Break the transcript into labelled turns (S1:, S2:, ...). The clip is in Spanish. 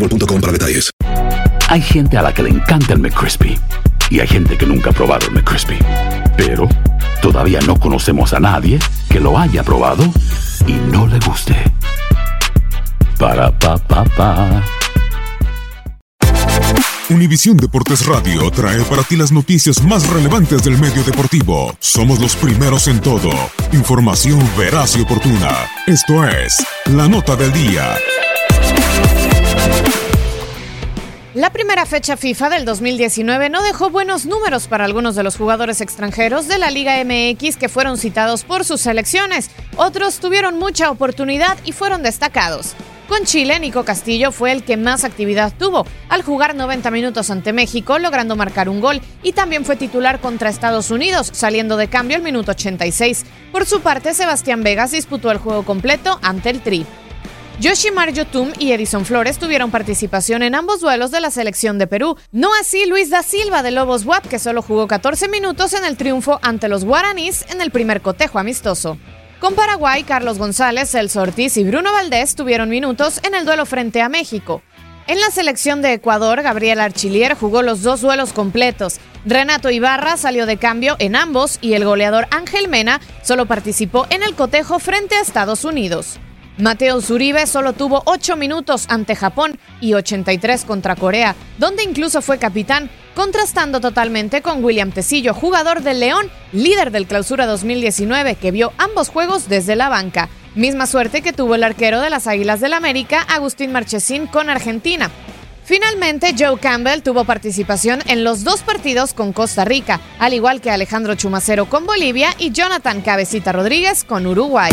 S1: boostmobile.com para detalles.
S2: Hay gente a la que le encanta el McCrispy y hay gente que nunca ha probado el McCrispy. Pero todavía no conocemos a nadie que lo haya probado y no le guste. Para pa pa pa.
S3: Univisión Deportes Radio trae para ti las noticias más relevantes del medio deportivo. Somos los primeros en todo. Información veraz y oportuna. Esto es La Nota del Día.
S4: La primera fecha FIFA del 2019 no dejó buenos números para algunos de los jugadores extranjeros de la Liga MX que fueron citados por sus selecciones. Otros tuvieron mucha oportunidad y fueron destacados. Con Chile, Nico Castillo fue el que más actividad tuvo, al jugar 90 minutos ante México, logrando marcar un gol, y también fue titular contra Estados Unidos, saliendo de cambio al minuto 86. Por su parte, Sebastián Vegas disputó el juego completo ante el Tri. Yoshimar Yotun y Edison Flores tuvieron participación en ambos duelos de la selección de Perú. No así Luis da Silva de Lobos WAP, que solo jugó 14 minutos en el triunfo ante los guaraníes en el primer cotejo amistoso. Con Paraguay, Carlos González, Celso Ortiz y Bruno Valdés tuvieron minutos en el duelo frente a México. En la selección de Ecuador, Gabriel Archilier jugó los dos duelos completos. Renato Ibarra salió de cambio en ambos y el goleador Ángel Mena solo participó en el cotejo frente a Estados Unidos. Mateo Zuribe solo tuvo 8 minutos ante Japón y 83 contra Corea, donde incluso fue capitán, contrastando totalmente con William Tecillo, jugador del León, líder del Clausura 2019, que vio ambos juegos desde la banca. Misma suerte que tuvo el arquero de las Águilas del América, Agustín Marchesín, con Argentina. Finalmente, Joe Campbell tuvo participación en los dos partidos con Costa Rica, al igual que Alejandro Chumacero con Bolivia y Jonathan Cabecita Rodríguez con Uruguay.